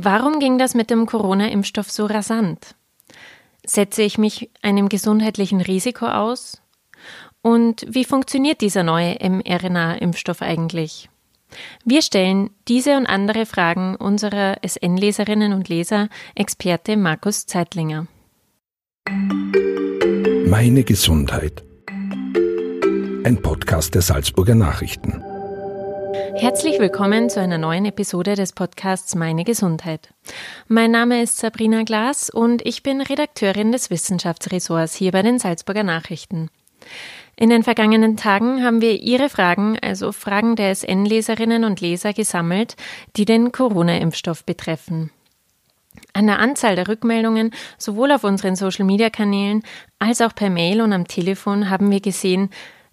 Warum ging das mit dem Corona-Impfstoff so rasant? Setze ich mich einem gesundheitlichen Risiko aus? Und wie funktioniert dieser neue mRNA-Impfstoff eigentlich? Wir stellen diese und andere Fragen unserer SN-Leserinnen und Leser Experte Markus Zeitlinger. Meine Gesundheit. Ein Podcast der Salzburger Nachrichten. Herzlich willkommen zu einer neuen Episode des Podcasts Meine Gesundheit. Mein Name ist Sabrina Glas und ich bin Redakteurin des Wissenschaftsressorts hier bei den Salzburger Nachrichten. In den vergangenen Tagen haben wir Ihre Fragen, also Fragen der SN-Leserinnen und Leser, gesammelt, die den Corona-Impfstoff betreffen. An der Anzahl der Rückmeldungen, sowohl auf unseren Social-Media-Kanälen als auch per Mail und am Telefon, haben wir gesehen,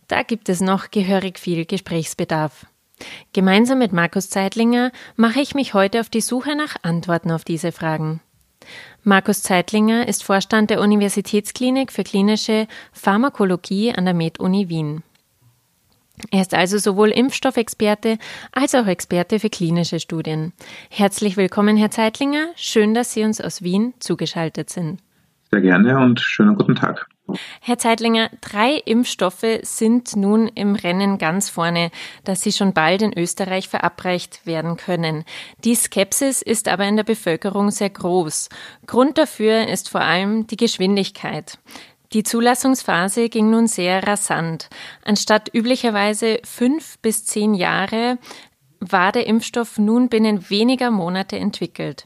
da gibt es noch gehörig viel Gesprächsbedarf. Gemeinsam mit Markus Zeitlinger mache ich mich heute auf die Suche nach Antworten auf diese Fragen. Markus Zeitlinger ist Vorstand der Universitätsklinik für klinische Pharmakologie an der MedUni Wien. Er ist also sowohl Impfstoffexperte als auch Experte für klinische Studien. Herzlich willkommen, Herr Zeitlinger. Schön, dass Sie uns aus Wien zugeschaltet sind. Sehr gerne und schönen guten Tag. Herr Zeitlinger, drei Impfstoffe sind nun im Rennen ganz vorne, dass sie schon bald in Österreich verabreicht werden können. Die Skepsis ist aber in der Bevölkerung sehr groß. Grund dafür ist vor allem die Geschwindigkeit. Die Zulassungsphase ging nun sehr rasant. Anstatt üblicherweise fünf bis zehn Jahre war der Impfstoff nun binnen weniger Monate entwickelt.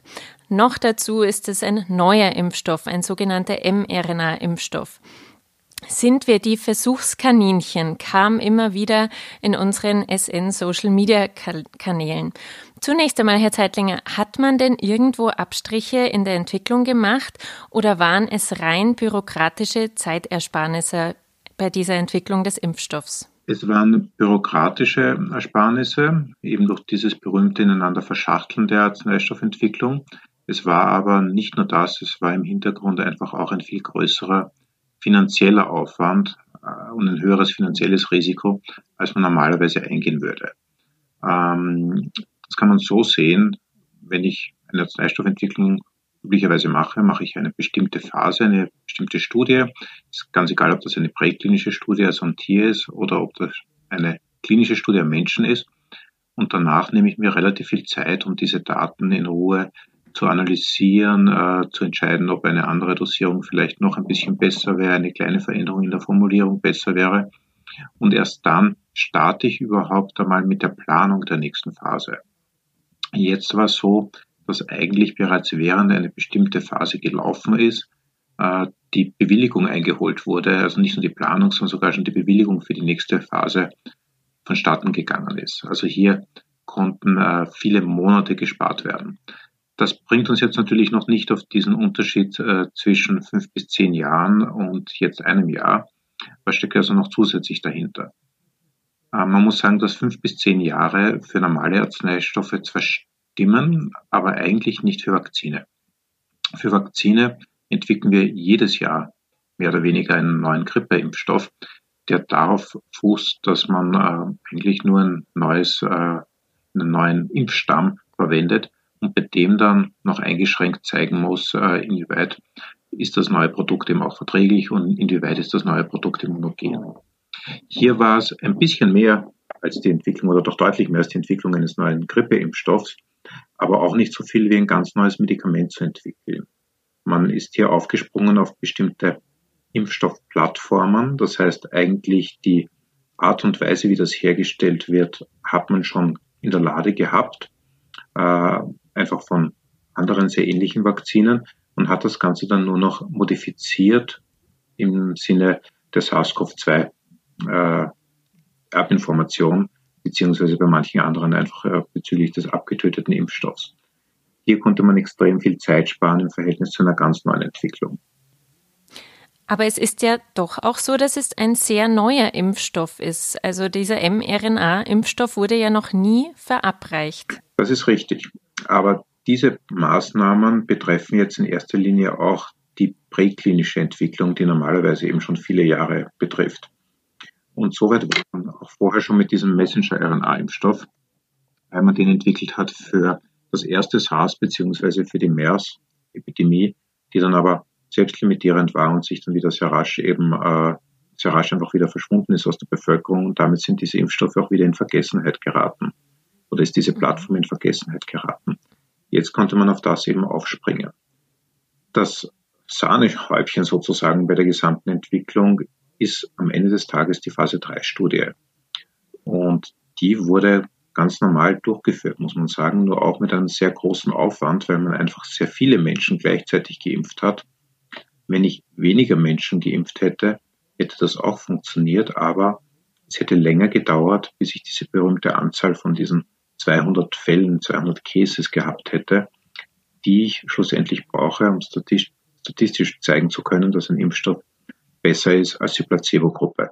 Noch dazu ist es ein neuer Impfstoff, ein sogenannter mRNA-Impfstoff. Sind wir die Versuchskaninchen, kam immer wieder in unseren SN-Social-Media-Kanälen. Zunächst einmal, Herr Zeitlinger, hat man denn irgendwo Abstriche in der Entwicklung gemacht oder waren es rein bürokratische Zeitersparnisse bei dieser Entwicklung des Impfstoffs? Es waren bürokratische Ersparnisse, eben durch dieses berühmte ineinander Verschachteln der Arzneistoffentwicklung. Es war aber nicht nur das, es war im Hintergrund einfach auch ein viel größerer finanzieller Aufwand äh, und ein höheres finanzielles Risiko, als man normalerweise eingehen würde. Ähm, das kann man so sehen, wenn ich eine Arzneistoffentwicklung üblicherweise mache, mache ich eine bestimmte Phase, eine bestimmte Studie. Es ist ganz egal, ob das eine präklinische Studie, also ein Tier ist, oder ob das eine klinische Studie am Menschen ist. Und danach nehme ich mir relativ viel Zeit, um diese Daten in Ruhe zu analysieren, äh, zu entscheiden, ob eine andere Dosierung vielleicht noch ein bisschen besser wäre, eine kleine Veränderung in der Formulierung besser wäre. Und erst dann starte ich überhaupt einmal mit der Planung der nächsten Phase. Jetzt war es so, dass eigentlich bereits während eine bestimmte Phase gelaufen ist, äh, die Bewilligung eingeholt wurde, also nicht nur die Planung, sondern sogar schon die Bewilligung für die nächste Phase vonstatten gegangen ist. Also hier konnten äh, viele Monate gespart werden. Das bringt uns jetzt natürlich noch nicht auf diesen Unterschied äh, zwischen fünf bis zehn Jahren und jetzt einem Jahr. Was steckt also noch zusätzlich dahinter? Äh, man muss sagen, dass fünf bis zehn Jahre für normale Arzneistoffe zwar stimmen, aber eigentlich nicht für Vakzine. Für Vakzine entwickeln wir jedes Jahr mehr oder weniger einen neuen Grippeimpfstoff, der darauf fußt, dass man äh, eigentlich nur ein neues, äh, einen neuen Impfstamm verwendet, und bei dem dann noch eingeschränkt zeigen muss, äh, inwieweit ist das neue Produkt eben auch verträglich und inwieweit ist das neue Produkt immunogen. Hier war es ein bisschen mehr als die Entwicklung oder doch deutlich mehr als die Entwicklung eines neuen Grippeimpfstoffs, aber auch nicht so viel wie ein ganz neues Medikament zu entwickeln. Man ist hier aufgesprungen auf bestimmte Impfstoffplattformen, das heißt eigentlich die Art und Weise, wie das hergestellt wird, hat man schon in der Lade gehabt. Einfach von anderen sehr ähnlichen Vakzinen und hat das Ganze dann nur noch modifiziert im Sinne der SARS-CoV-2 äh, beziehungsweise bei manchen anderen einfach äh, bezüglich des abgetöteten Impfstoffs. Hier konnte man extrem viel Zeit sparen im Verhältnis zu einer ganz neuen Entwicklung. Aber es ist ja doch auch so, dass es ein sehr neuer Impfstoff ist. Also dieser mRNA-Impfstoff wurde ja noch nie verabreicht. Das ist richtig. Aber diese Maßnahmen betreffen jetzt in erster Linie auch die präklinische Entwicklung, die normalerweise eben schon viele Jahre betrifft. Und soweit war man auch vorher schon mit diesem Messenger-RNA-Impfstoff, weil man den entwickelt hat für das erste SARS beziehungsweise für die MERS-Epidemie, die dann aber selbstlimitierend war und sich dann wieder sehr rasch eben äh, sehr rasch einfach wieder verschwunden ist aus der Bevölkerung und damit sind diese Impfstoffe auch wieder in Vergessenheit geraten oder ist diese. Plattform in Vergessenheit geraten. Jetzt konnte man auf das eben aufspringen. Das Sahnehäubchen sozusagen bei der gesamten Entwicklung ist am Ende des Tages die Phase 3 Studie. Und die wurde ganz normal durchgeführt, muss man sagen, nur auch mit einem sehr großen Aufwand, weil man einfach sehr viele Menschen gleichzeitig geimpft hat. Wenn ich weniger Menschen geimpft hätte, hätte das auch funktioniert, aber es hätte länger gedauert, bis ich diese berühmte Anzahl von diesen 200 Fällen, 200 Cases gehabt hätte, die ich schlussendlich brauche, um statistisch zeigen zu können, dass ein Impfstoff besser ist als die Placebo-Gruppe.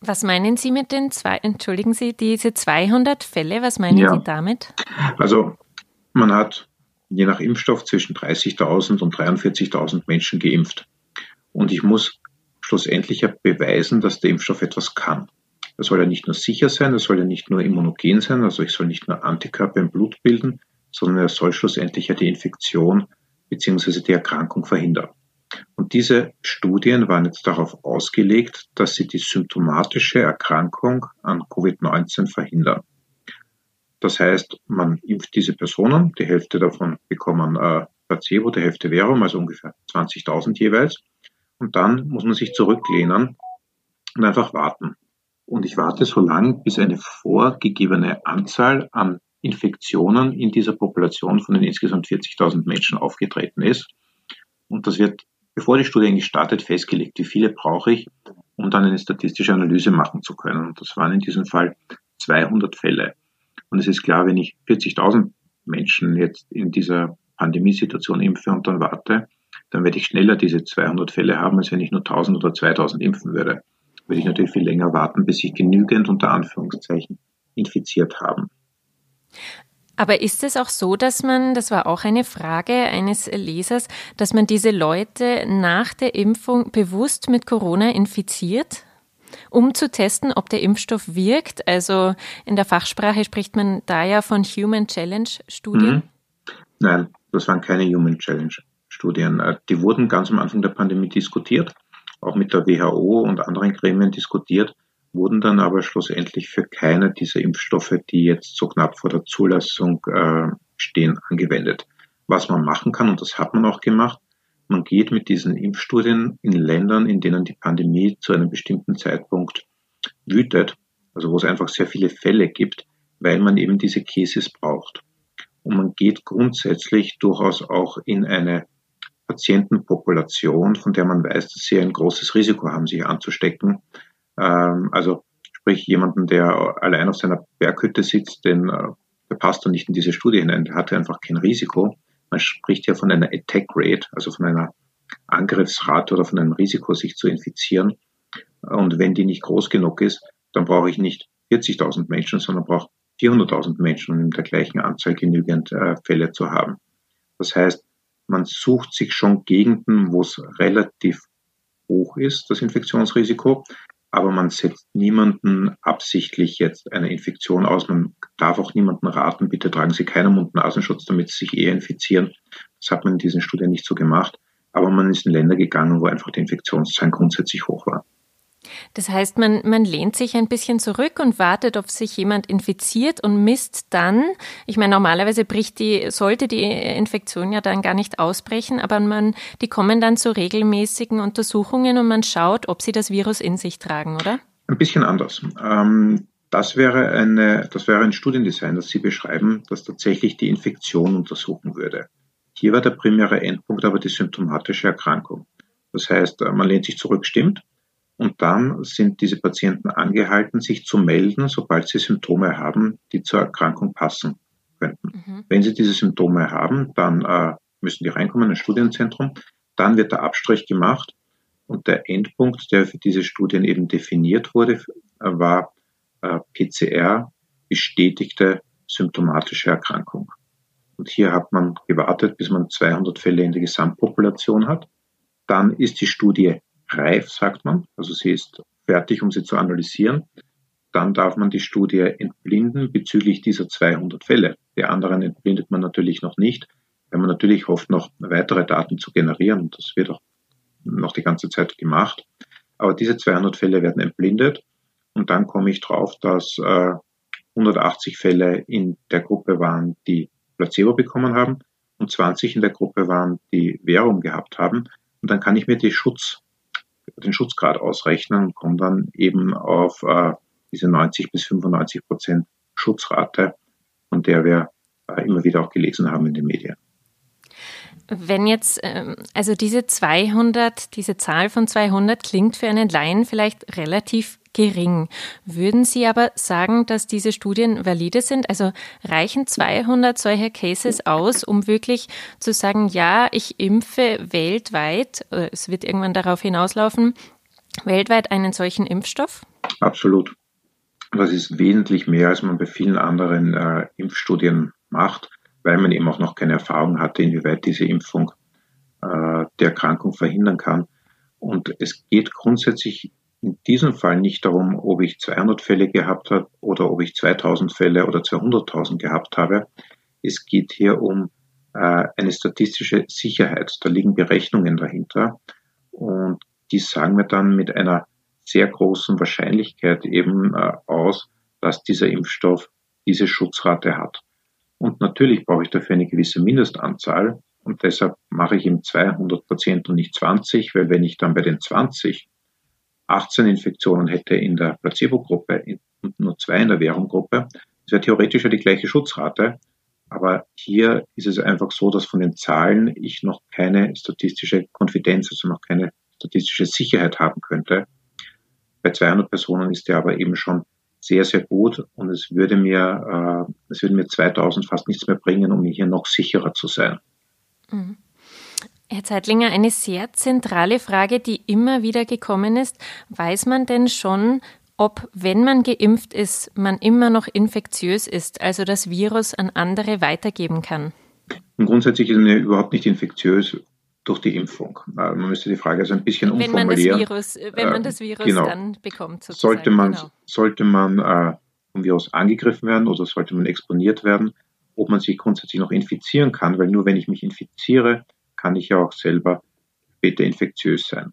Was meinen Sie mit den zwei, entschuldigen Sie, diese 200 Fälle, was meinen ja. Sie damit? Also man hat je nach Impfstoff zwischen 30.000 und 43.000 Menschen geimpft. Und ich muss schlussendlich beweisen, dass der Impfstoff etwas kann. Er soll ja nicht nur sicher sein, er soll ja nicht nur immunogen sein, also ich soll nicht nur Antikörper im Blut bilden, sondern er soll schlussendlich ja die Infektion bzw. die Erkrankung verhindern. Und diese Studien waren jetzt darauf ausgelegt, dass sie die symptomatische Erkrankung an Covid-19 verhindern. Das heißt, man impft diese Personen, die Hälfte davon bekommen äh, Placebo, die Hälfte Verum, also ungefähr 20.000 jeweils. Und dann muss man sich zurücklehnen und einfach warten. Und ich warte so lange, bis eine vorgegebene Anzahl an Infektionen in dieser Population von den insgesamt 40.000 Menschen aufgetreten ist. Und das wird, bevor die Studie eigentlich startet, festgelegt, wie viele brauche ich, um dann eine statistische Analyse machen zu können. Und das waren in diesem Fall 200 Fälle. Und es ist klar, wenn ich 40.000 Menschen jetzt in dieser Pandemiesituation impfe und dann warte, dann werde ich schneller diese 200 Fälle haben, als wenn ich nur 1000 oder 2000 impfen würde würde ich natürlich viel länger warten, bis sich genügend unter Anführungszeichen infiziert haben. Aber ist es auch so, dass man, das war auch eine Frage eines Lesers, dass man diese Leute nach der Impfung bewusst mit Corona infiziert? um zu testen, ob der Impfstoff wirkt. Also in der Fachsprache spricht man da ja von Human Challenge Studien. Mhm. Nein, das waren keine Human Challenge Studien. Äh, die wurden ganz am Anfang der Pandemie diskutiert auch mit der WHO und anderen Gremien diskutiert, wurden dann aber schlussendlich für keine dieser Impfstoffe, die jetzt so knapp vor der Zulassung äh, stehen, angewendet. Was man machen kann, und das hat man auch gemacht, man geht mit diesen Impfstudien in Ländern, in denen die Pandemie zu einem bestimmten Zeitpunkt wütet, also wo es einfach sehr viele Fälle gibt, weil man eben diese Cases braucht. Und man geht grundsätzlich durchaus auch in eine Patientenpopulation, von der man weiß, dass sie ein großes Risiko haben, sich anzustecken. Ähm, also sprich jemanden, der allein auf seiner Berghütte sitzt, den, äh, der passt dann nicht in diese Studie hinein, der hatte einfach kein Risiko. Man spricht ja von einer Attack Rate, also von einer Angriffsrate oder von einem Risiko, sich zu infizieren. Und wenn die nicht groß genug ist, dann brauche ich nicht 40.000 Menschen, sondern brauche 400.000 Menschen, um in der gleichen Anzahl genügend äh, Fälle zu haben. Das heißt, man sucht sich schon Gegenden, wo es relativ hoch ist, das Infektionsrisiko, aber man setzt niemanden absichtlich jetzt eine Infektion aus. Man darf auch niemanden raten, bitte tragen Sie keinen Mund-Nasenschutz, damit Sie sich eher infizieren. Das hat man in diesen Studien nicht so gemacht. Aber man ist in Länder gegangen, wo einfach die Infektionszahlen grundsätzlich hoch waren. Das heißt, man, man lehnt sich ein bisschen zurück und wartet, ob sich jemand infiziert und misst dann, ich meine, normalerweise bricht die, sollte die Infektion ja dann gar nicht ausbrechen, aber man, die kommen dann zu regelmäßigen Untersuchungen und man schaut, ob sie das Virus in sich tragen, oder? Ein bisschen anders. Ähm, das wäre eine, das wäre ein Studiendesign, das Sie beschreiben, das tatsächlich die Infektion untersuchen würde. Hier war der primäre Endpunkt aber die symptomatische Erkrankung. Das heißt, man lehnt sich zurück, stimmt, und dann sind diese Patienten angehalten, sich zu melden, sobald sie Symptome haben, die zur Erkrankung passen könnten. Mhm. Wenn sie diese Symptome haben, dann äh, müssen die reinkommen in ein Studienzentrum. Dann wird der Abstrich gemacht. Und der Endpunkt, der für diese Studien eben definiert wurde, äh, war äh, PCR, bestätigte symptomatische Erkrankung. Und hier hat man gewartet, bis man 200 Fälle in der Gesamtpopulation hat. Dann ist die Studie reif, sagt man. Also sie ist fertig, um sie zu analysieren. dann darf man die Studie entblinden bezüglich dieser 200 Fälle. Die anderen entblindet man natürlich noch nicht, weil man natürlich hofft, noch weitere Daten zu generieren. Das wird auch noch die ganze Zeit gemacht. Aber diese 200 Fälle werden entblindet und dann komme ich drauf, dass äh, 180 Fälle in der Gruppe waren, die Placebo bekommen haben und 20 in der Gruppe waren, die Währung gehabt haben. Und dann kann ich mir die Schutz, den Schutzgrad ausrechnen und komme dann eben auf äh, diese 90 bis 95 Prozent Schutzrate, von der wir äh, immer wieder auch gelesen haben in den Medien. Wenn jetzt, ähm, also diese 200, diese Zahl von 200 klingt für einen Laien vielleicht relativ gering. Würden Sie aber sagen, dass diese Studien valide sind? Also reichen 200 solcher Cases aus, um wirklich zu sagen, ja, ich impfe weltweit, es wird irgendwann darauf hinauslaufen, weltweit einen solchen Impfstoff? Absolut. Das ist wesentlich mehr, als man bei vielen anderen äh, Impfstudien macht, weil man eben auch noch keine Erfahrung hatte, inwieweit diese Impfung äh, die Erkrankung verhindern kann. Und es geht grundsätzlich in diesem Fall nicht darum, ob ich 200 Fälle gehabt habe oder ob ich 2000 Fälle oder 200.000 gehabt habe. Es geht hier um äh, eine statistische Sicherheit. Da liegen Berechnungen dahinter und die sagen mir dann mit einer sehr großen Wahrscheinlichkeit eben äh, aus, dass dieser Impfstoff diese Schutzrate hat. Und natürlich brauche ich dafür eine gewisse Mindestanzahl und deshalb mache ich ihm 200 Patienten und nicht 20, weil wenn ich dann bei den 20 18 Infektionen hätte in der Placebo-Gruppe und nur zwei in der Währung-Gruppe, das wäre theoretisch ja die gleiche Schutzrate. Aber hier ist es einfach so, dass von den Zahlen ich noch keine statistische Konfidenz, also noch keine statistische Sicherheit haben könnte. Bei 200 Personen ist der aber eben schon sehr, sehr gut und es würde mir, äh, es würde mir 2000 fast nichts mehr bringen, um hier noch sicherer zu sein. Mhm. Herr Zeitlinger, eine sehr zentrale Frage, die immer wieder gekommen ist. Weiß man denn schon, ob, wenn man geimpft ist, man immer noch infektiös ist, also das Virus an andere weitergeben kann? Und grundsätzlich ist man ja überhaupt nicht infektiös durch die Impfung. Äh, man müsste die Frage also ein bisschen wenn umformulieren. Man Virus, wenn man das Virus genau. dann bekommt. Sozusagen. Sollte man, genau. sollte man äh, vom Virus angegriffen werden oder sollte man exponiert werden, ob man sich grundsätzlich noch infizieren kann, weil nur wenn ich mich infiziere, kann ich ja auch selber später infektiös sein.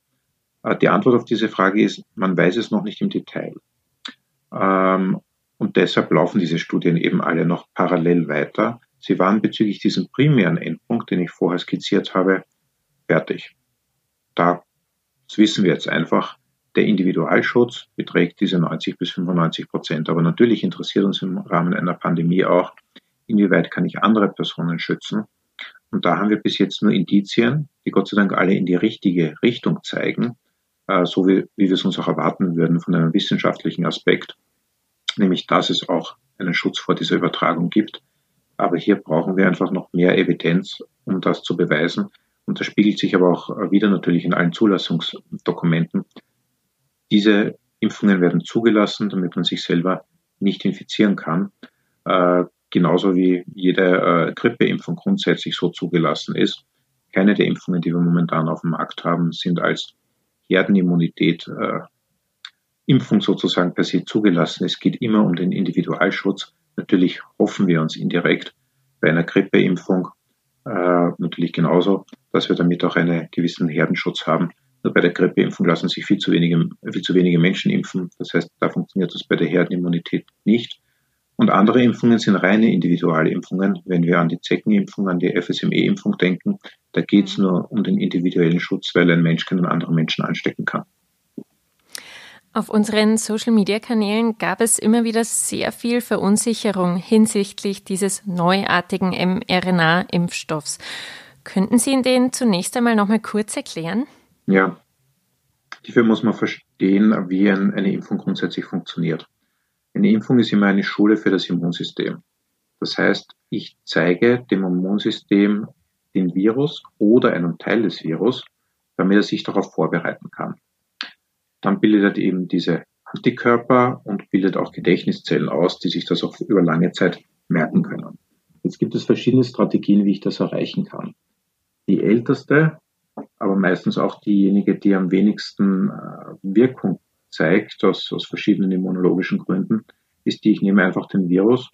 Äh, die Antwort auf diese Frage ist, man weiß es noch nicht im Detail. Ähm, und deshalb laufen diese Studien eben alle noch parallel weiter. Sie waren bezüglich diesem primären Endpunkt, den ich vorher skizziert habe, fertig. Da, das wissen wir jetzt einfach, der Individualschutz beträgt diese 90 bis 95 Prozent. Aber natürlich interessiert uns im Rahmen einer Pandemie auch, inwieweit kann ich andere Personen schützen. Und da haben wir bis jetzt nur Indizien, die Gott sei Dank alle in die richtige Richtung zeigen, äh, so wie, wie wir es uns auch erwarten würden von einem wissenschaftlichen Aspekt, nämlich dass es auch einen Schutz vor dieser Übertragung gibt. Aber hier brauchen wir einfach noch mehr Evidenz, um das zu beweisen. Und das spiegelt sich aber auch wieder natürlich in allen Zulassungsdokumenten. Diese Impfungen werden zugelassen, damit man sich selber nicht infizieren kann. Äh, genauso wie jede äh, Grippeimpfung grundsätzlich so zugelassen ist. Keine der Impfungen, die wir momentan auf dem Markt haben, sind als Herdenimmunität äh, Impfung sozusagen per se zugelassen. Es geht immer um den Individualschutz. Natürlich hoffen wir uns indirekt bei einer Grippeimpfung äh, natürlich genauso, dass wir damit auch einen gewissen Herdenschutz haben. Nur bei der Grippeimpfung lassen sich viel zu wenige, viel zu wenige Menschen impfen. Das heißt, da funktioniert das bei der Herdenimmunität nicht. Und andere Impfungen sind reine Individualimpfungen. Wenn wir an die Zeckenimpfung, an die FSME-Impfung denken, da geht es mhm. nur um den individuellen Schutz, weil ein Mensch keinen anderen Menschen anstecken kann. Auf unseren Social-Media-Kanälen gab es immer wieder sehr viel Verunsicherung hinsichtlich dieses neuartigen mRNA-Impfstoffs. Könnten Sie den zunächst einmal noch mal kurz erklären? Ja, hierfür muss man verstehen, wie eine Impfung grundsätzlich funktioniert. Eine Impfung ist immer eine Schule für das Immunsystem. Das heißt, ich zeige dem Immunsystem den Virus oder einen Teil des Virus, damit er sich darauf vorbereiten kann. Dann bildet er eben diese Antikörper und bildet auch Gedächtniszellen aus, die sich das auch über lange Zeit merken können. Jetzt gibt es verschiedene Strategien, wie ich das erreichen kann. Die älteste, aber meistens auch diejenige, die am wenigsten äh, Wirkung zeigt, aus, aus verschiedenen immunologischen Gründen, ist die, ich nehme einfach den Virus,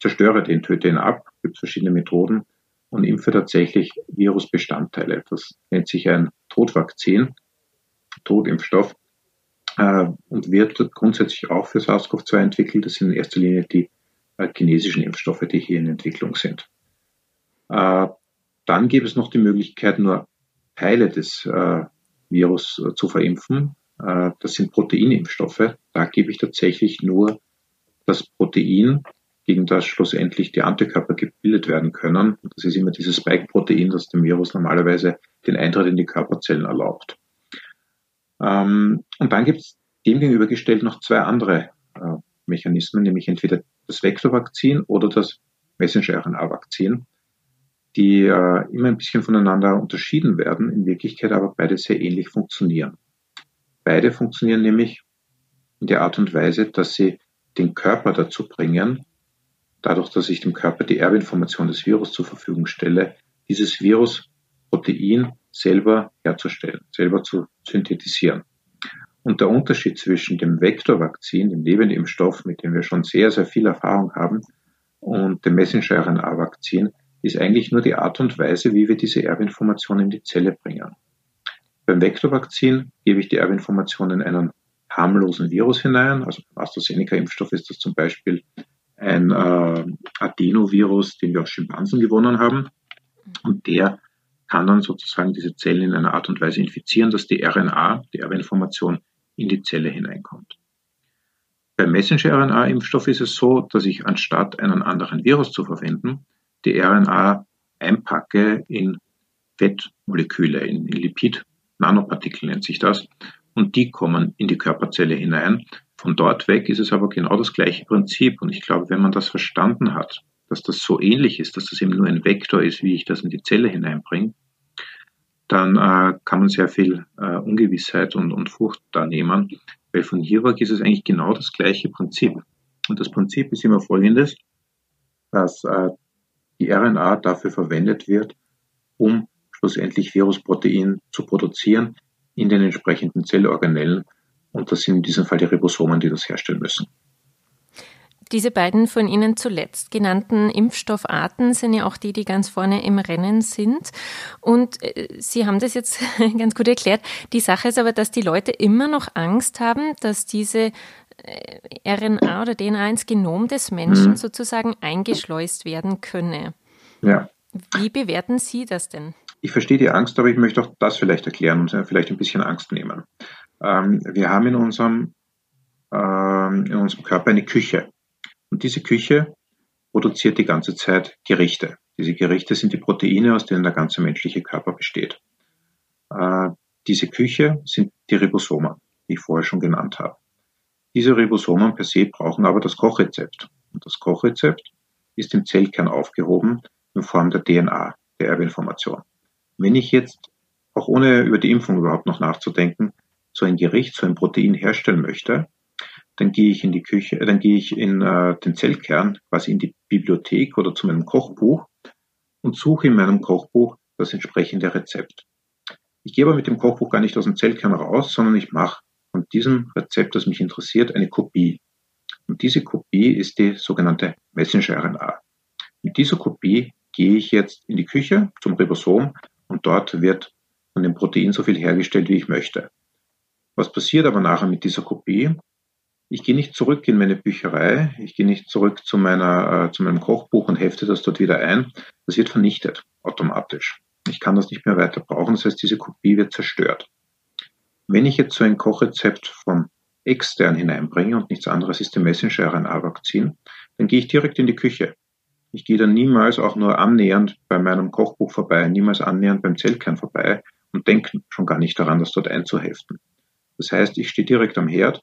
zerstöre den, töte ihn ab, gibt verschiedene Methoden und impfe tatsächlich Virusbestandteile. Das nennt sich ein Todvakzin, Totimpfstoff äh, und wird grundsätzlich auch für SARS-CoV-2 entwickelt. Das sind in erster Linie die äh, chinesischen Impfstoffe, die hier in Entwicklung sind. Äh, dann gibt es noch die Möglichkeit, nur Teile des äh, Virus äh, zu verimpfen. Äh, das sind Proteinimpfstoffe. Da gebe ich tatsächlich nur das Protein, gegen das schlussendlich die Antikörper gebildet werden können. Das ist immer dieses Spike-Protein, das dem Virus normalerweise den Eintritt in die Körperzellen erlaubt. Ähm, und dann gibt es demgegenübergestellt noch zwei andere äh, Mechanismen, nämlich entweder das Vektorvakzin oder das Messenger-RNA-Vakzin, die äh, immer ein bisschen voneinander unterschieden werden, in Wirklichkeit aber beide sehr ähnlich funktionieren. Beide funktionieren nämlich in der Art und Weise, dass sie den Körper dazu bringen, dadurch, dass ich dem Körper die Erbinformation des Virus zur Verfügung stelle, dieses Virusprotein selber herzustellen, selber zu synthetisieren. Und der Unterschied zwischen dem Vektorvakzin, dem Lebendimpfstoff, mit dem wir schon sehr, sehr viel Erfahrung haben, und dem Messenger-RNA-Vakzin ist eigentlich nur die Art und Weise, wie wir diese Erbinformation in die Zelle bringen. Beim Vektorvakzin gebe ich die Erbinformation in einen harmlosen Virus hinein. Also beim AstraZeneca-Impfstoff ist das zum Beispiel ein äh, Adenovirus, den wir aus Schimpansen gewonnen haben. Und der kann dann sozusagen diese Zellen in einer Art und Weise infizieren, dass die RNA, die Erbinformation, in die Zelle hineinkommt. Beim Messenger-RNA-Impfstoff ist es so, dass ich anstatt einen anderen Virus zu verwenden, die RNA einpacke in Fettmoleküle, in Lipid-Nanopartikel nennt sich das, und die kommen in die Körperzelle hinein. Von dort weg ist es aber genau das gleiche Prinzip. Und ich glaube, wenn man das verstanden hat, dass das so ähnlich ist, dass das eben nur ein Vektor ist, wie ich das in die Zelle hineinbringe, dann äh, kann man sehr viel äh, Ungewissheit und, und Furcht da nehmen, weil von hier weg ist es eigentlich genau das gleiche Prinzip. Und das Prinzip ist immer folgendes, dass äh, die RNA dafür verwendet wird, um schlussendlich Virusprotein zu produzieren, in den entsprechenden Zellorganellen. Und das sind in diesem Fall die Ribosomen, die das herstellen müssen. Diese beiden von Ihnen zuletzt genannten Impfstoffarten sind ja auch die, die ganz vorne im Rennen sind. Und äh, Sie haben das jetzt ganz gut erklärt. Die Sache ist aber, dass die Leute immer noch Angst haben, dass diese äh, RNA oder DNA ins Genom des Menschen mhm. sozusagen eingeschleust werden könne. Ja. Wie bewerten Sie das denn? Ich verstehe die Angst, aber ich möchte auch das vielleicht erklären und vielleicht ein bisschen Angst nehmen. Ähm, wir haben in unserem, ähm, in unserem Körper eine Küche. Und diese Küche produziert die ganze Zeit Gerichte. Diese Gerichte sind die Proteine, aus denen der ganze menschliche Körper besteht. Äh, diese Küche sind die Ribosomen, die ich vorher schon genannt habe. Diese Ribosomen per se brauchen aber das Kochrezept. Und das Kochrezept ist im Zellkern aufgehoben in Form der DNA, der Erbinformation. Wenn ich jetzt, auch ohne über die Impfung überhaupt noch nachzudenken, so ein Gericht, so ein Protein herstellen möchte, dann gehe ich in die Küche, dann gehe ich in äh, den Zellkern, quasi in die Bibliothek oder zu meinem Kochbuch und suche in meinem Kochbuch das entsprechende Rezept. Ich gehe aber mit dem Kochbuch gar nicht aus dem Zellkern raus, sondern ich mache von diesem Rezept, das mich interessiert, eine Kopie. Und diese Kopie ist die sogenannte Messenger-RNA. Mit dieser Kopie gehe ich jetzt in die Küche zum Ribosom dort wird von dem Protein so viel hergestellt, wie ich möchte. Was passiert aber nachher mit dieser Kopie? Ich gehe nicht zurück in meine Bücherei, ich gehe nicht zurück zu, meiner, äh, zu meinem Kochbuch und hefte das dort wieder ein. Das wird vernichtet automatisch. Ich kann das nicht mehr weiter brauchen, das heißt, diese Kopie wird zerstört. Wenn ich jetzt so ein Kochrezept von extern hineinbringe und nichts anderes ist der Messenger-RNA-Vakzin, dann gehe ich direkt in die Küche. Ich gehe dann niemals auch nur annähernd bei meinem Kochbuch vorbei, niemals annähernd beim Zellkern vorbei und denke schon gar nicht daran, das dort einzuheften. Das heißt, ich stehe direkt am Herd,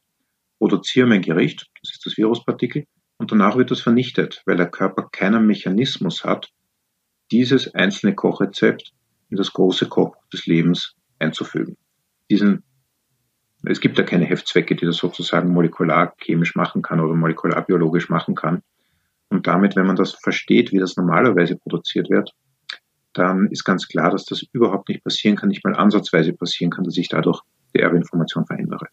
produziere mein Gericht, das ist das Viruspartikel, und danach wird das vernichtet, weil der Körper keinen Mechanismus hat, dieses einzelne Kochrezept in das große Kochbuch des Lebens einzufügen. Diesen, es gibt ja keine Heftzwecke, die das sozusagen molekular chemisch machen kann oder molekularbiologisch machen kann. Und damit, wenn man das versteht, wie das normalerweise produziert wird, dann ist ganz klar, dass das überhaupt nicht passieren kann, nicht mal ansatzweise passieren kann, dass ich dadurch die Erbinformation verändere.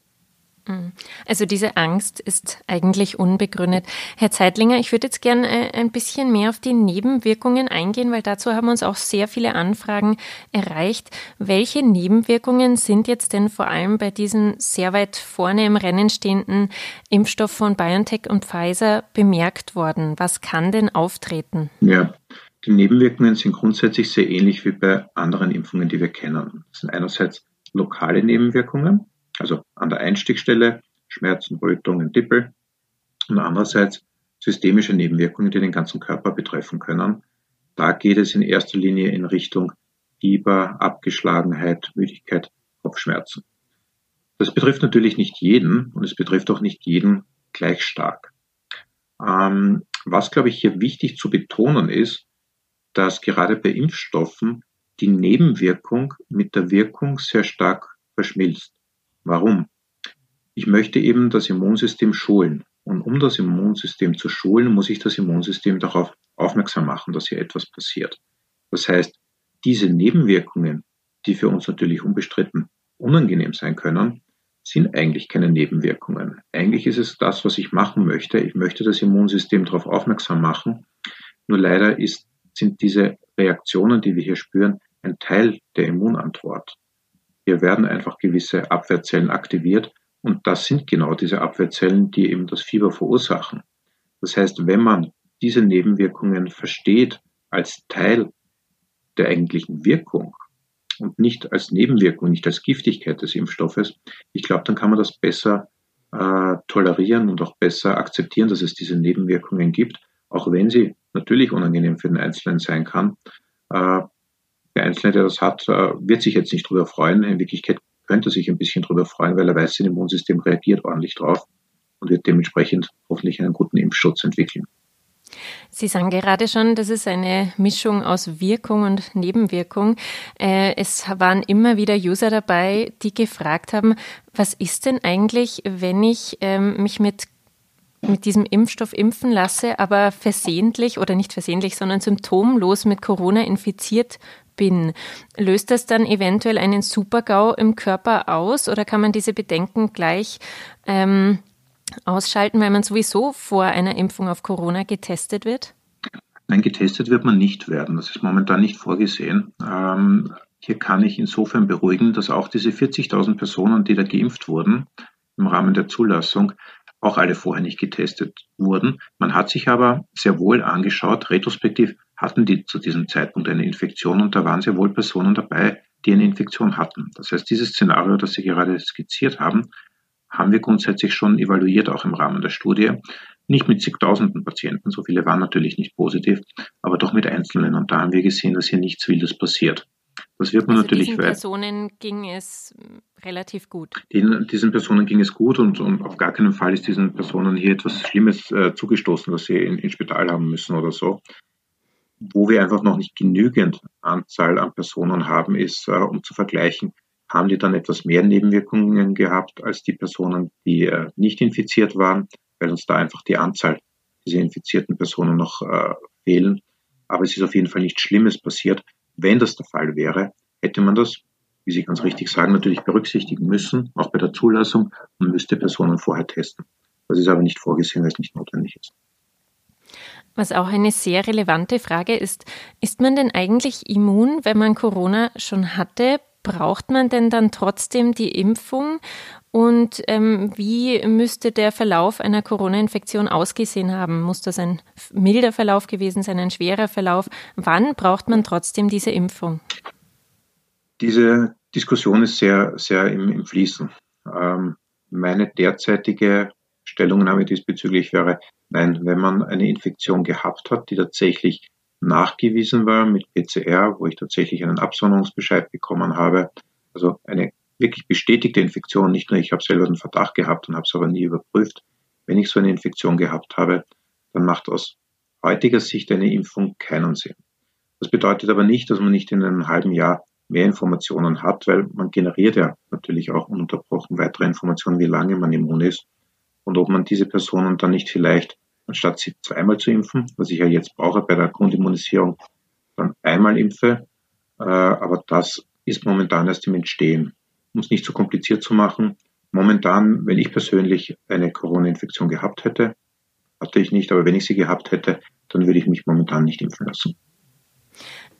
Mhm. Also diese Angst ist eigentlich unbegründet. Herr Zeitlinger, ich würde jetzt gerne äh, ein bisschen mehr auf die Nebenwirkungen eingehen, weil dazu haben uns auch sehr viele Anfragen erreicht. Welche Nebenwirkungen sind jetzt denn vor allem bei diesen sehr weit vorne im Rennen stehenden Impfstoff von BioNTech und Pfizer bemerkt worden? Was kann denn auftreten? Ja, die Nebenwirkungen sind grundsätzlich sehr ähnlich wie bei anderen Impfungen, die wir kennen. Das sind einerseits lokale Nebenwirkungen, also an der Einstichstelle Schmerzen, Rötungen, Dippel und andererseits systemische Nebenwirkungen, die den ganzen Körper betreffen können. Da geht es in erster Linie in Richtung Fieber, Abgeschlagenheit, Müdigkeit, Kopfschmerzen. Das betrifft natürlich nicht jeden und es betrifft auch nicht jeden gleich stark. Ähm, was, glaube ich, hier wichtig zu betonen ist, dass gerade bei Impfstoffen die Nebenwirkung mit der Wirkung sehr stark verschmilzt. Warum? Ich möchte eben das Immunsystem schulen. Und um das Immunsystem zu schulen, muss ich das Immunsystem darauf aufmerksam machen, dass hier etwas passiert. Das heißt, diese Nebenwirkungen, die für uns natürlich unbestritten unangenehm sein können, sind eigentlich keine Nebenwirkungen. Eigentlich ist es das, was ich machen möchte. Ich möchte das Immunsystem darauf aufmerksam machen. Nur leider ist, sind diese Reaktionen, die wir hier spüren, ein Teil der Immunantwort. Hier werden einfach gewisse Abwehrzellen aktiviert und das sind genau diese Abwehrzellen, die eben das Fieber verursachen. Das heißt, wenn man diese Nebenwirkungen versteht als Teil der eigentlichen Wirkung und nicht als Nebenwirkung, nicht als Giftigkeit des Impfstoffes, ich glaube, dann kann man das besser äh, tolerieren und auch besser akzeptieren, dass es diese Nebenwirkungen gibt, auch wenn sie natürlich unangenehm für den Einzelnen sein kann. Äh, der Einzelne, der das hat, äh, wird sich jetzt nicht drüber freuen. In Wirklichkeit könnte sich ein bisschen drüber freuen, weil er weiß, sein Immunsystem reagiert ordentlich drauf und wird dementsprechend hoffentlich einen guten Impfschutz entwickeln. Sie sagen gerade schon, das ist eine Mischung aus Wirkung und Nebenwirkung. Äh, es waren immer wieder User dabei, die gefragt haben, was ist denn eigentlich, wenn ich ähm, mich mit mit diesem Impfstoff impfen lasse, aber versehentlich oder nicht versehentlich, sondern symptomlos mit Corona infiziert bin. Löst das dann eventuell einen Supergau im Körper aus oder kann man diese Bedenken gleich ähm, ausschalten, weil man sowieso vor einer Impfung auf Corona getestet wird? Nein, getestet wird man nicht werden. Das ist momentan nicht vorgesehen. Ähm, hier kann ich insofern beruhigen, dass auch diese 40.000 Personen, die da geimpft wurden, im Rahmen der Zulassung, auch alle vorher nicht getestet wurden. Man hat sich aber sehr wohl angeschaut, retrospektiv, hatten die zu diesem Zeitpunkt eine Infektion und da waren sehr wohl Personen dabei, die eine Infektion hatten. Das heißt, dieses Szenario, das Sie gerade skizziert haben, haben wir grundsätzlich schon evaluiert, auch im Rahmen der Studie. Nicht mit zigtausenden Patienten, so viele waren natürlich nicht positiv, aber doch mit Einzelnen. Und da haben wir gesehen, dass hier nichts Wildes passiert. Das wird man also natürlich diesen Personen ging es relativ gut. Den, diesen Personen ging es gut und, und, auf gar keinen Fall ist diesen Personen hier etwas Schlimmes äh, zugestoßen, dass sie in, ins Spital haben müssen oder so wo wir einfach noch nicht genügend Anzahl an Personen haben, ist, äh, um zu vergleichen, haben die dann etwas mehr Nebenwirkungen gehabt als die Personen, die äh, nicht infiziert waren, weil uns da einfach die Anzahl dieser infizierten Personen noch äh, fehlen. Aber es ist auf jeden Fall nichts Schlimmes passiert. Wenn das der Fall wäre, hätte man das, wie Sie ganz richtig sagen, natürlich berücksichtigen müssen, auch bei der Zulassung, und müsste Personen vorher testen. Das ist aber nicht vorgesehen, weil es nicht notwendig ist. Was auch eine sehr relevante Frage ist, ist man denn eigentlich immun, wenn man Corona schon hatte? Braucht man denn dann trotzdem die Impfung? Und ähm, wie müsste der Verlauf einer Corona-Infektion ausgesehen haben? Muss das ein milder Verlauf gewesen sein, ein schwerer Verlauf? Wann braucht man trotzdem diese Impfung? Diese Diskussion ist sehr, sehr im, im Fließen. Ähm, meine derzeitige Stellungnahme diesbezüglich wäre, nein, wenn man eine Infektion gehabt hat, die tatsächlich nachgewiesen war mit PCR, wo ich tatsächlich einen Absonderungsbescheid bekommen habe, also eine wirklich bestätigte Infektion, nicht nur ich habe selber den Verdacht gehabt und habe es aber nie überprüft. Wenn ich so eine Infektion gehabt habe, dann macht aus heutiger Sicht eine Impfung keinen Sinn. Das bedeutet aber nicht, dass man nicht in einem halben Jahr mehr Informationen hat, weil man generiert ja natürlich auch ununterbrochen weitere Informationen, wie lange man immun ist und ob man diese Personen dann nicht vielleicht, anstatt sie zweimal zu impfen, was ich ja jetzt brauche bei der Grundimmunisierung, dann einmal impfe. Äh, aber das ist momentan erst im Entstehen. Um es nicht zu kompliziert zu machen, Momentan, wenn ich persönlich eine Corona-Infektion gehabt hätte, hatte ich nicht, aber wenn ich sie gehabt hätte, dann würde ich mich momentan nicht impfen lassen.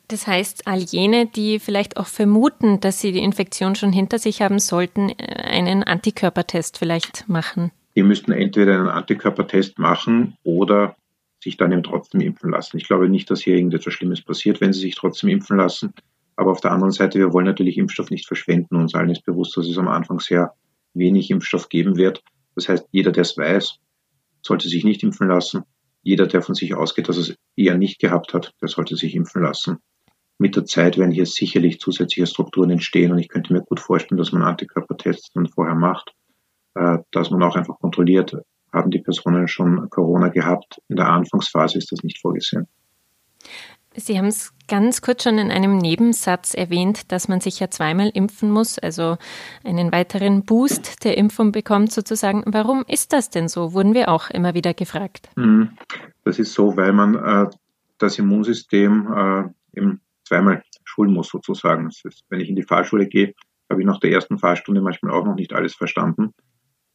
Das heißt, all jene, die vielleicht auch vermuten, dass sie die Infektion schon hinter sich haben, sollten äh, einen Antikörpertest vielleicht machen. Die müssten entweder einen Antikörpertest machen oder sich dann eben trotzdem impfen lassen. Ich glaube nicht, dass hier irgendetwas Schlimmes passiert, wenn sie sich trotzdem impfen lassen. Aber auf der anderen Seite, wir wollen natürlich Impfstoff nicht verschwenden. Uns allen ist bewusst, dass es am Anfang sehr wenig Impfstoff geben wird. Das heißt, jeder, der es weiß, sollte sich nicht impfen lassen. Jeder, der von sich ausgeht, dass es eher nicht gehabt hat, der sollte sich impfen lassen. Mit der Zeit werden hier sicherlich zusätzliche Strukturen entstehen und ich könnte mir gut vorstellen, dass man Antikörpertests dann vorher macht, äh, dass man auch einfach kontrolliert, haben die Personen schon Corona gehabt. In der Anfangsphase ist das nicht vorgesehen. Sie haben es ganz kurz schon in einem Nebensatz erwähnt, dass man sich ja zweimal impfen muss, also einen weiteren Boost der Impfung bekommt sozusagen. Warum ist das denn so? Wurden wir auch immer wieder gefragt. Mhm. Das ist so, weil man äh, das Immunsystem äh, eben zweimal schulen muss sozusagen. Ist, wenn ich in die Fahrschule gehe, habe ich nach der ersten Fahrstunde manchmal auch noch nicht alles verstanden.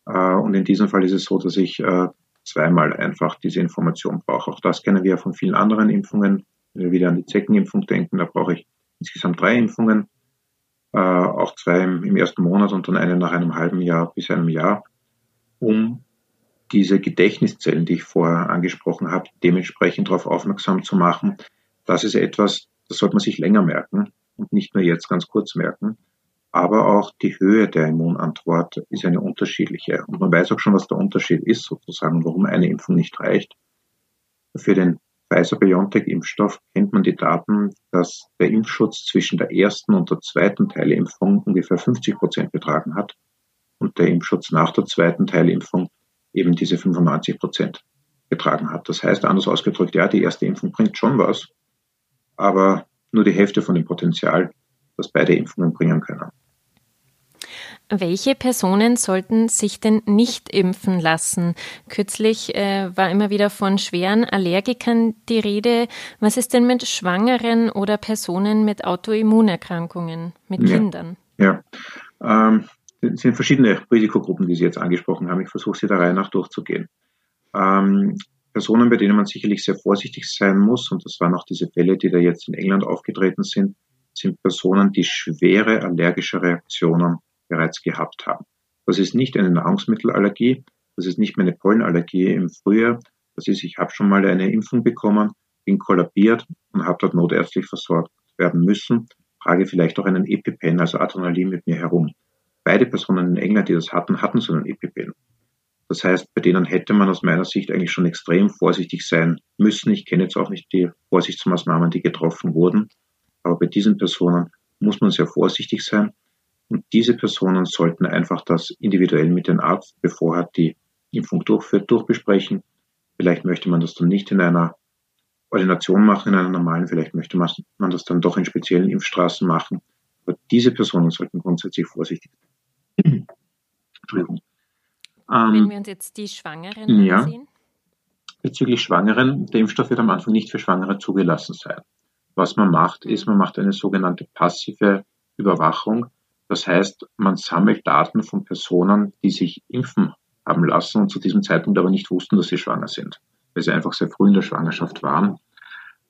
Äh, und in diesem Fall ist es so, dass ich äh, zweimal einfach diese Information brauche. Auch das kennen wir von vielen anderen Impfungen wenn wir wieder an die Zeckenimpfung denken, da brauche ich insgesamt drei Impfungen, äh, auch zwei im, ersten Monat und dann eine nach einem halben Jahr bis einem Jahr, um diese Gedächtniszellen, die ich vorher angesprochen habe, dementsprechend darauf aufmerksam zu machen. Das ist etwas, das sollte man sich länger merken und nicht nur jetzt ganz kurz merken. Aber auch die Höhe der Immunantwort ist eine unterschiedliche. Und man weiß auch schon, was der Unterschied ist, sozusagen, warum eine Impfung nicht reicht. Für den Pfizer-BioNTech-Impfstoff kennt man die Daten, dass der Impfschutz zwischen der ersten und der zweiten Teilimpfung ungefähr 50 Prozent betragen hat und der Impfschutz nach der zweiten Teilimpfung eben diese 95 Prozent betragen hat. Das heißt, anders ausgedrückt, ja, die erste Impfung bringt schon was, aber nur die Hälfte von dem Potenzial, das beide Impfungen bringen können. Welche Personen sollten sich denn nicht impfen lassen? Kürzlich äh, war immer wieder von schweren Allergikern die Rede. Was ist denn mit Schwangeren oder Personen mit Autoimmunerkrankungen, mit ja. Kindern? Ja, ähm, es sind verschiedene Risikogruppen, die Sie jetzt angesprochen haben. Ich versuche sie der Reihe nach durchzugehen. Ähm, Personen, bei denen man sicherlich sehr vorsichtig sein muss, und das waren auch diese Fälle, die da jetzt in England aufgetreten sind, sind Personen, die schwere allergische Reaktionen bereits gehabt haben. Das ist nicht eine Nahrungsmittelallergie, das ist nicht meine Pollenallergie im Frühjahr, das ist, ich habe schon mal eine Impfung bekommen, bin kollabiert und habe dort notärztlich versorgt werden müssen, trage vielleicht auch einen EpiPen, also Adrenalin mit mir herum. Beide Personen in England, die das hatten, hatten so einen EpiPen. Das heißt, bei denen hätte man aus meiner Sicht eigentlich schon extrem vorsichtig sein müssen. Ich kenne jetzt auch nicht die Vorsichtsmaßnahmen, die getroffen wurden. Aber bei diesen Personen muss man sehr vorsichtig sein. Und diese Personen sollten einfach das individuell mit dem Arzt, bevor er die Impfung durchführt, durchbesprechen. Vielleicht möchte man das dann nicht in einer Ordination machen, in einer normalen, vielleicht möchte man das dann doch in speziellen Impfstraßen machen. Aber diese Personen sollten grundsätzlich vorsichtig sein. Entschuldigung. Ähm, Wenn wir uns jetzt die Schwangeren ja, ansehen? Bezüglich Schwangeren, der Impfstoff wird am Anfang nicht für Schwangere zugelassen sein. Was man macht, ist, man macht eine sogenannte passive Überwachung. Das heißt, man sammelt Daten von Personen, die sich impfen haben lassen und zu diesem Zeitpunkt aber nicht wussten, dass sie schwanger sind, weil sie einfach sehr früh in der Schwangerschaft waren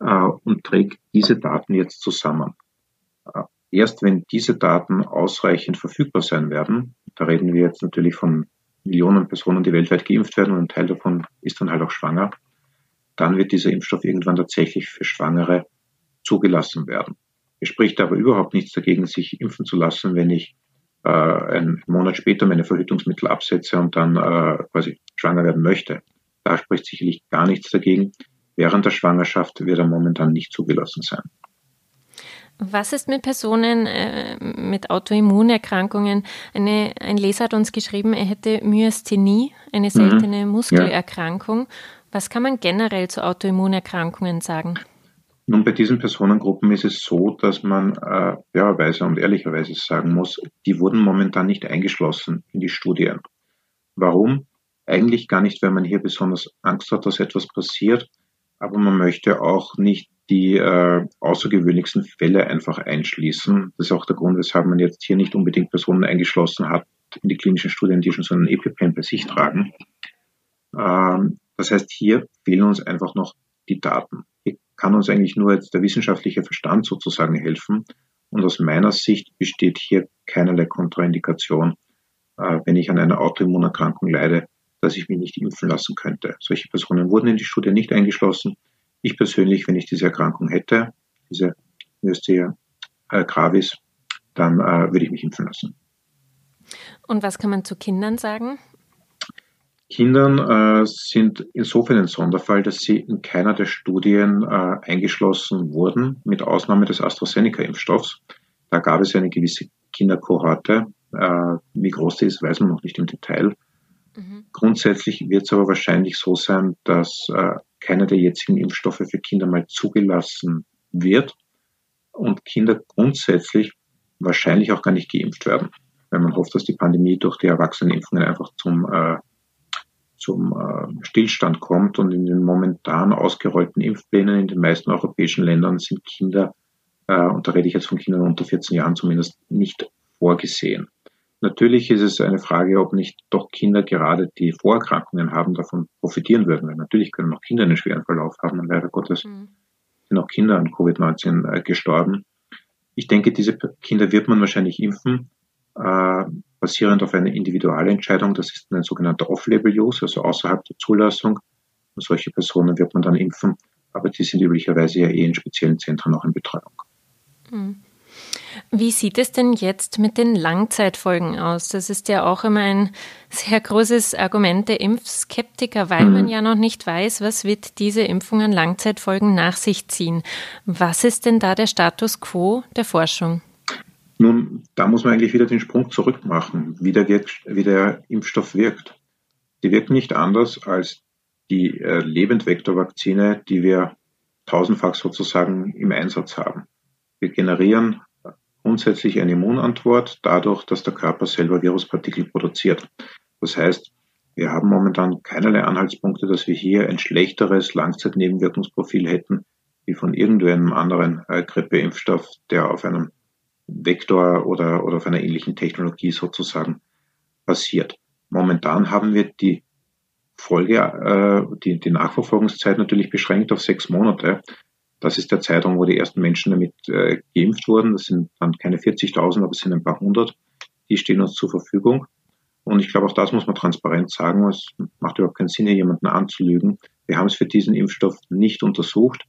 äh, und trägt diese Daten jetzt zusammen. Äh, erst wenn diese Daten ausreichend verfügbar sein werden, da reden wir jetzt natürlich von Millionen Personen, die weltweit geimpft werden und ein Teil davon ist dann halt auch schwanger, dann wird dieser Impfstoff irgendwann tatsächlich für Schwangere zugelassen werden. Es spricht aber überhaupt nichts dagegen, sich impfen zu lassen, wenn ich äh, einen Monat später meine Verhütungsmittel absetze und dann äh, quasi schwanger werden möchte. Da spricht sicherlich gar nichts dagegen. Während der Schwangerschaft wird er momentan nicht zugelassen sein. Was ist mit Personen äh, mit Autoimmunerkrankungen? Eine, ein Leser hat uns geschrieben, er hätte Myasthenie, eine mhm. seltene mhm. Muskelerkrankung. Ja. Was kann man generell zu Autoimmunerkrankungen sagen? Nun, bei diesen Personengruppen ist es so, dass man äh, fairerweise und ehrlicherweise sagen muss, die wurden momentan nicht eingeschlossen in die Studien. Warum? Eigentlich gar nicht, weil man hier besonders Angst hat, dass etwas passiert, aber man möchte auch nicht die äh, außergewöhnlichsten Fälle einfach einschließen. Das ist auch der Grund, weshalb man jetzt hier nicht unbedingt Personen eingeschlossen hat, in die klinischen Studien, die schon so einen EpiPen bei sich tragen. Ähm, das heißt, hier fehlen uns einfach noch die Daten. Hier kann uns eigentlich nur jetzt der wissenschaftliche Verstand sozusagen helfen. Und aus meiner Sicht besteht hier keinerlei Kontraindikation, äh, wenn ich an einer Autoimmunerkrankung leide, dass ich mich nicht impfen lassen könnte. Solche Personen wurden in die Studie nicht eingeschlossen. Ich persönlich, wenn ich diese Erkrankung hätte, diese Myasthenia äh, gravis, dann äh, würde ich mich impfen lassen. Und was kann man zu Kindern sagen? Kindern äh, sind insofern ein Sonderfall, dass sie in keiner der Studien äh, eingeschlossen wurden, mit Ausnahme des AstraZeneca-Impfstoffs. Da gab es eine gewisse Kinderkohorte. Äh, wie groß die ist, weiß man noch nicht im Detail. Mhm. Grundsätzlich wird es aber wahrscheinlich so sein, dass äh, keiner der jetzigen Impfstoffe für Kinder mal zugelassen wird und Kinder grundsätzlich wahrscheinlich auch gar nicht geimpft werden, weil man hofft, dass die Pandemie durch die Erwachsenenimpfungen einfach zum äh, zum äh, Stillstand kommt. Und in den momentan ausgerollten Impfplänen in den meisten europäischen Ländern sind Kinder, äh, und da rede ich jetzt von Kindern unter 14 Jahren zumindest, nicht vorgesehen. Natürlich ist es eine Frage, ob nicht doch Kinder gerade, die Vorerkrankungen haben, davon profitieren würden. Weil natürlich können auch Kinder einen schweren Verlauf haben und leider Gottes mhm. sind auch Kinder an Covid-19 äh, gestorben. Ich denke, diese Kinder wird man wahrscheinlich impfen, äh, basierend auf einer Individualentscheidung. Das ist ein sogenannter Off-Label-Use, also außerhalb der Zulassung. Und solche Personen wird man dann impfen, aber die sind üblicherweise ja eh in speziellen Zentren auch in Betreuung. Hm. Wie sieht es denn jetzt mit den Langzeitfolgen aus? Das ist ja auch immer ein sehr großes Argument der Impfskeptiker, weil mhm. man ja noch nicht weiß, was wird diese Impfung an Langzeitfolgen nach sich ziehen. Was ist denn da der Status quo der Forschung? Nun, da muss man eigentlich wieder den Sprung zurück machen, wie der, wie der Impfstoff wirkt. Die wirkt nicht anders als die äh, Lebendvektorvakzine, die wir tausendfach sozusagen im Einsatz haben. Wir generieren grundsätzlich eine Immunantwort dadurch, dass der Körper selber Viruspartikel produziert. Das heißt, wir haben momentan keinerlei Anhaltspunkte, dass wir hier ein schlechteres Langzeitnebenwirkungsprofil hätten wie von irgendeinem anderen äh, Grippeimpfstoff, der auf einem Vektor oder, oder auf einer ähnlichen Technologie sozusagen passiert. Momentan haben wir die Folge, äh, die, die Nachverfolgungszeit natürlich beschränkt auf sechs Monate. Das ist der Zeitraum, wo die ersten Menschen damit äh, geimpft wurden. Das sind dann keine 40.000, aber es sind ein paar hundert. Die stehen uns zur Verfügung. Und ich glaube, auch das muss man transparent sagen. Es macht überhaupt keinen Sinn, hier jemanden anzulügen. Wir haben es für diesen Impfstoff nicht untersucht.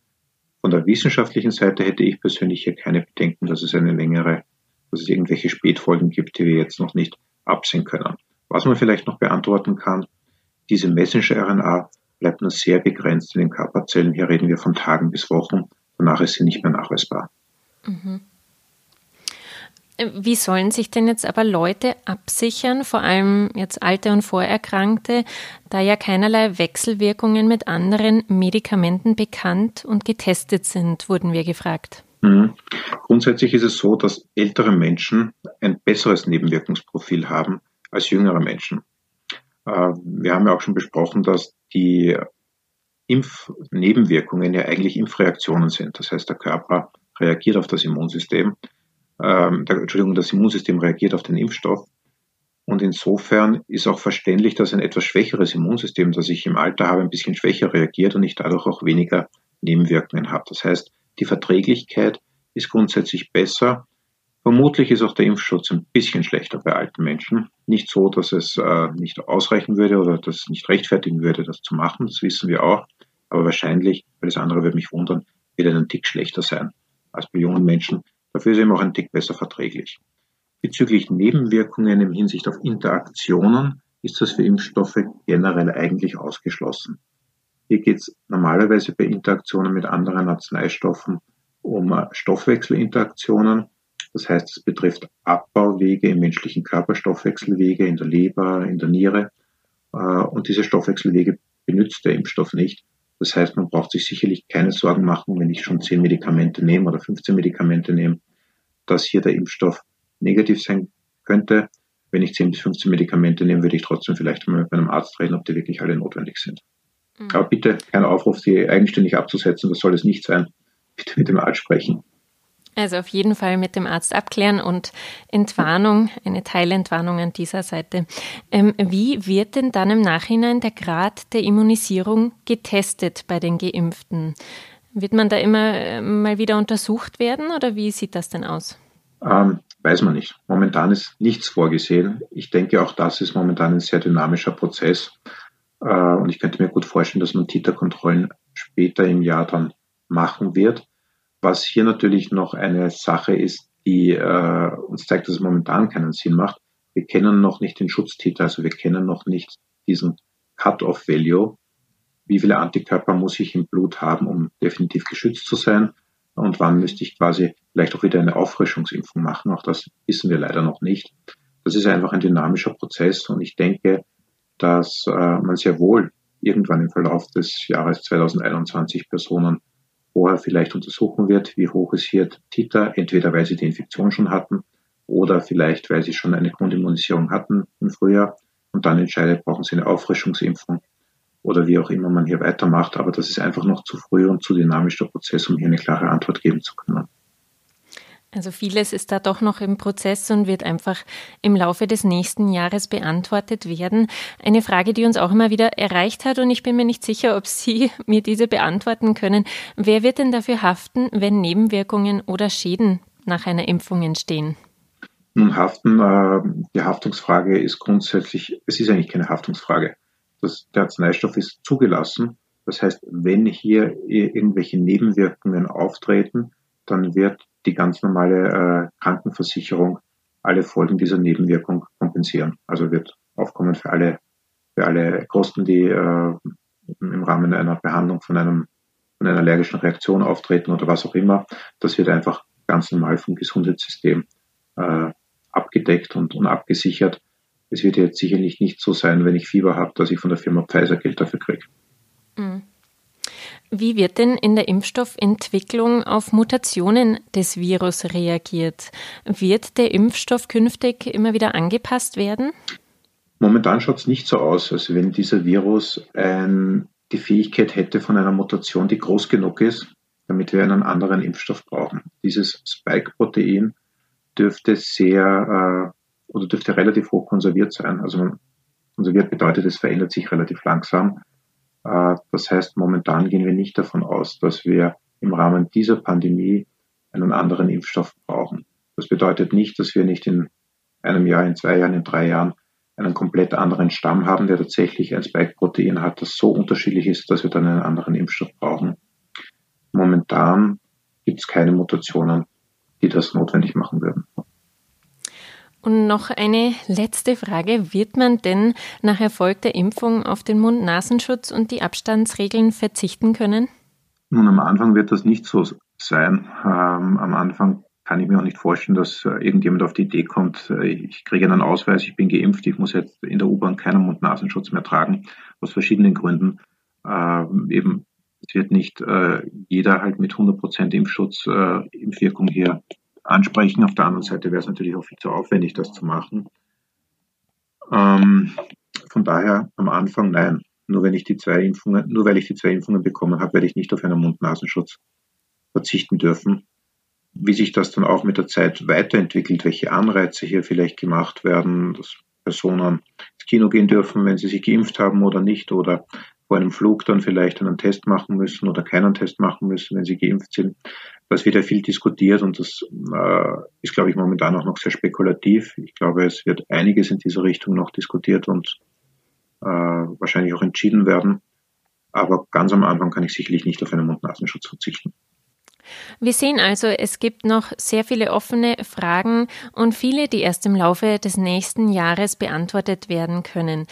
Von der wissenschaftlichen Seite hätte ich persönlich hier keine Bedenken, dass es eine längere, dass es irgendwelche Spätfolgen gibt, die wir jetzt noch nicht absehen können. Was man vielleicht noch beantworten kann, diese Messenger-RNA bleibt nur sehr begrenzt in den Körperzellen. Hier reden wir von Tagen bis Wochen. Danach ist sie nicht mehr nachweisbar. Mhm. Wie sollen sich denn jetzt aber Leute absichern, vor allem jetzt alte und Vorerkrankte, da ja keinerlei Wechselwirkungen mit anderen Medikamenten bekannt und getestet sind, wurden wir gefragt. Mhm. Grundsätzlich ist es so, dass ältere Menschen ein besseres Nebenwirkungsprofil haben als jüngere Menschen. Äh, wir haben ja auch schon besprochen, dass die Impfnebenwirkungen ja eigentlich Impfreaktionen sind. Das heißt, der Körper reagiert auf das Immunsystem ähm, Entschuldigung, das Immunsystem reagiert auf den Impfstoff. Und insofern ist auch verständlich, dass ein etwas schwächeres Immunsystem, das ich im Alter habe, ein bisschen schwächer reagiert und ich dadurch auch weniger Nebenwirkungen habe. Das heißt, die Verträglichkeit ist grundsätzlich besser. Vermutlich ist auch der Impfschutz ein bisschen schlechter bei alten Menschen. Nicht so, dass es äh, nicht ausreichen würde oder dass es nicht rechtfertigen würde, das zu machen. Das wissen wir auch. Aber wahrscheinlich, weil das andere würde mich wundern, wird er ein Tick schlechter sein als bei jungen Menschen, Dafür ist er eben auch ein Tick besser verträglich. Bezüglich Nebenwirkungen im Hinsicht auf Interaktionen ist das für Impfstoffe generell eigentlich ausgeschlossen. Hier geht es normalerweise bei Interaktionen mit anderen Arzneistoffen um Stoffwechselinteraktionen. Das heißt, es betrifft Abbauwege im menschlichen Körperstoffwechselwege, in der Leber, in der Niere. Äh, und diese Stoffwechselwege benutzt der Impfstoff nicht. Das heißt, man braucht sich sicherlich keine Sorgen machen, wenn ich schon 10 Medikamente nehme oder 15 Medikamente nehme, dass hier der Impfstoff negativ sein könnte. Wenn ich 10 bis 15 Medikamente nehme, würde ich trotzdem vielleicht mal mit meinem Arzt reden, ob die wirklich alle notwendig sind. Mhm. Aber bitte kein Aufruf, die eigenständig abzusetzen, das soll es nicht sein. Bitte mit dem Arzt sprechen. Also auf jeden Fall mit dem Arzt abklären und Entwarnung, eine Teilentwarnung an dieser Seite. Ähm, wie wird denn dann im Nachhinein der Grad der Immunisierung getestet bei den Geimpften? Wird man da immer äh, mal wieder untersucht werden oder wie sieht das denn aus? Ähm, weiß man nicht. Momentan ist nichts vorgesehen. Ich denke, auch das ist momentan ein sehr dynamischer Prozess. Äh, und ich könnte mir gut vorstellen, dass man Titerkontrollen später im Jahr dann machen wird. Was hier natürlich noch eine Sache ist, die äh, uns zeigt, dass es momentan keinen Sinn macht. Wir kennen noch nicht den Schutztitel, also wir kennen noch nicht diesen Cut-off-Value. Wie viele Antikörper muss ich im Blut haben, um definitiv geschützt zu sein? Und wann müsste ich quasi vielleicht auch wieder eine Auffrischungsimpfung machen? Auch das wissen wir leider noch nicht. Das ist einfach ein dynamischer Prozess und ich denke, dass äh, man sehr wohl irgendwann im Verlauf des Jahres 2021 Personen vorher vielleicht untersuchen wird, wie hoch ist hier Titer, entweder weil sie die Infektion schon hatten oder vielleicht weil sie schon eine Grundimmunisierung hatten im Frühjahr und dann entscheidet, brauchen sie eine Auffrischungsimpfung oder wie auch immer man hier weitermacht. Aber das ist einfach noch zu früh und zu dynamisch der Prozess, um hier eine klare Antwort geben zu können. Also vieles ist da doch noch im Prozess und wird einfach im Laufe des nächsten Jahres beantwortet werden. Eine Frage, die uns auch immer wieder erreicht hat und ich bin mir nicht sicher, ob Sie mir diese beantworten können. Wer wird denn dafür haften, wenn Nebenwirkungen oder Schäden nach einer Impfung entstehen? Nun, haften, äh, die Haftungsfrage ist grundsätzlich, es ist eigentlich keine Haftungsfrage. Das, der Arzneistoff ist zugelassen. Das heißt, wenn hier irgendwelche Nebenwirkungen auftreten, dann wird die ganz normale äh, Krankenversicherung alle Folgen dieser Nebenwirkung kompensieren. Also wird aufkommen für alle, für alle Kosten, die äh, im Rahmen einer Behandlung von einem von einer allergischen Reaktion auftreten oder was auch immer. Das wird einfach ganz normal vom Gesundheitssystem äh, abgedeckt und, und abgesichert. Es wird jetzt sicherlich nicht so sein, wenn ich Fieber habe, dass ich von der Firma Pfizer Geld dafür kriege. Mhm. Wie wird denn in der Impfstoffentwicklung auf Mutationen des Virus reagiert? Wird der Impfstoff künftig immer wieder angepasst werden? Momentan schaut es nicht so aus, als wenn dieser Virus ein, die Fähigkeit hätte von einer Mutation, die groß genug ist, damit wir einen anderen Impfstoff brauchen. Dieses Spike-Protein dürfte sehr äh, oder dürfte relativ hoch konserviert sein. Also konserviert bedeutet, es verändert sich relativ langsam. Äh, das heißt, momentan gehen wir nicht davon aus, dass wir im Rahmen dieser Pandemie einen anderen Impfstoff brauchen. Das bedeutet nicht, dass wir nicht in einem Jahr, in zwei Jahren, in drei Jahren einen komplett anderen Stamm haben, der tatsächlich ein Spike-Protein hat, das so unterschiedlich ist, dass wir dann einen anderen Impfstoff brauchen. Momentan gibt es keine Mutationen, die das notwendig machen würden. Und noch eine letzte Frage. Wird man denn nach Erfolg der Impfung auf den Mund-Nasenschutz und die Abstandsregeln verzichten können? Nun, am Anfang wird das nicht so sein. Ähm, am Anfang kann ich mir auch nicht vorstellen, dass äh, irgendjemand auf die Idee kommt, äh, ich kriege einen Ausweis, ich bin geimpft, ich muss jetzt in der U-Bahn keinen Mund-Nasenschutz mehr tragen, aus verschiedenen Gründen. Ähm, eben, es wird nicht äh, jeder halt mit 100% Impfschutz, äh, Impfwirkung hier ansprechen. Auf der anderen Seite wäre es natürlich auch viel zu aufwendig, das zu machen. Ähm, von daher am Anfang nein. Nur wenn ich die zwei Impfungen, nur weil ich die zwei Impfungen bekommen habe, werde ich nicht auf einen Mund-Nasenschutz verzichten dürfen. Wie sich das dann auch mit der Zeit weiterentwickelt, welche Anreize hier vielleicht gemacht werden, dass Personen ins Kino gehen dürfen, wenn sie sich geimpft haben oder nicht, oder vor einem Flug dann vielleicht einen Test machen müssen oder keinen Test machen müssen, wenn sie geimpft sind. Das wird ja viel diskutiert und das äh, ist, glaube ich, momentan auch noch sehr spekulativ. Ich glaube, es wird einiges in dieser Richtung noch diskutiert und äh, wahrscheinlich auch entschieden werden. Aber ganz am Anfang kann ich sicherlich nicht auf einen Mund-Nasenschutz verzichten. Wir sehen also, es gibt noch sehr viele offene Fragen und viele, die erst im Laufe des nächsten Jahres beantwortet werden können.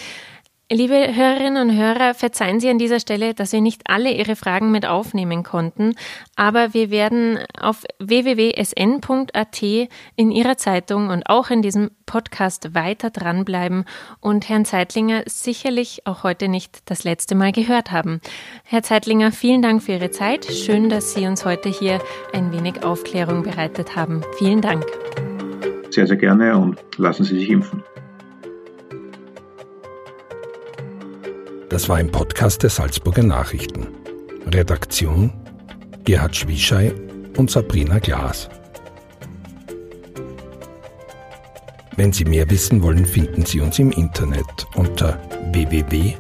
Liebe Hörerinnen und Hörer, verzeihen Sie an dieser Stelle, dass wir nicht alle Ihre Fragen mit aufnehmen konnten, aber wir werden auf www.sn.at in Ihrer Zeitung und auch in diesem Podcast weiter dranbleiben und Herrn Zeitlinger sicherlich auch heute nicht das letzte Mal gehört haben. Herr Zeitlinger, vielen Dank für Ihre Zeit. Schön, dass Sie uns heute hier ein wenig Aufklärung bereitet haben. Vielen Dank. Sehr, sehr gerne und lassen Sie sich impfen. Das war ein Podcast der Salzburger Nachrichten. Redaktion Gerhard Schwieschei und Sabrina Glas. Wenn Sie mehr wissen wollen, finden Sie uns im Internet unter www.sn.at.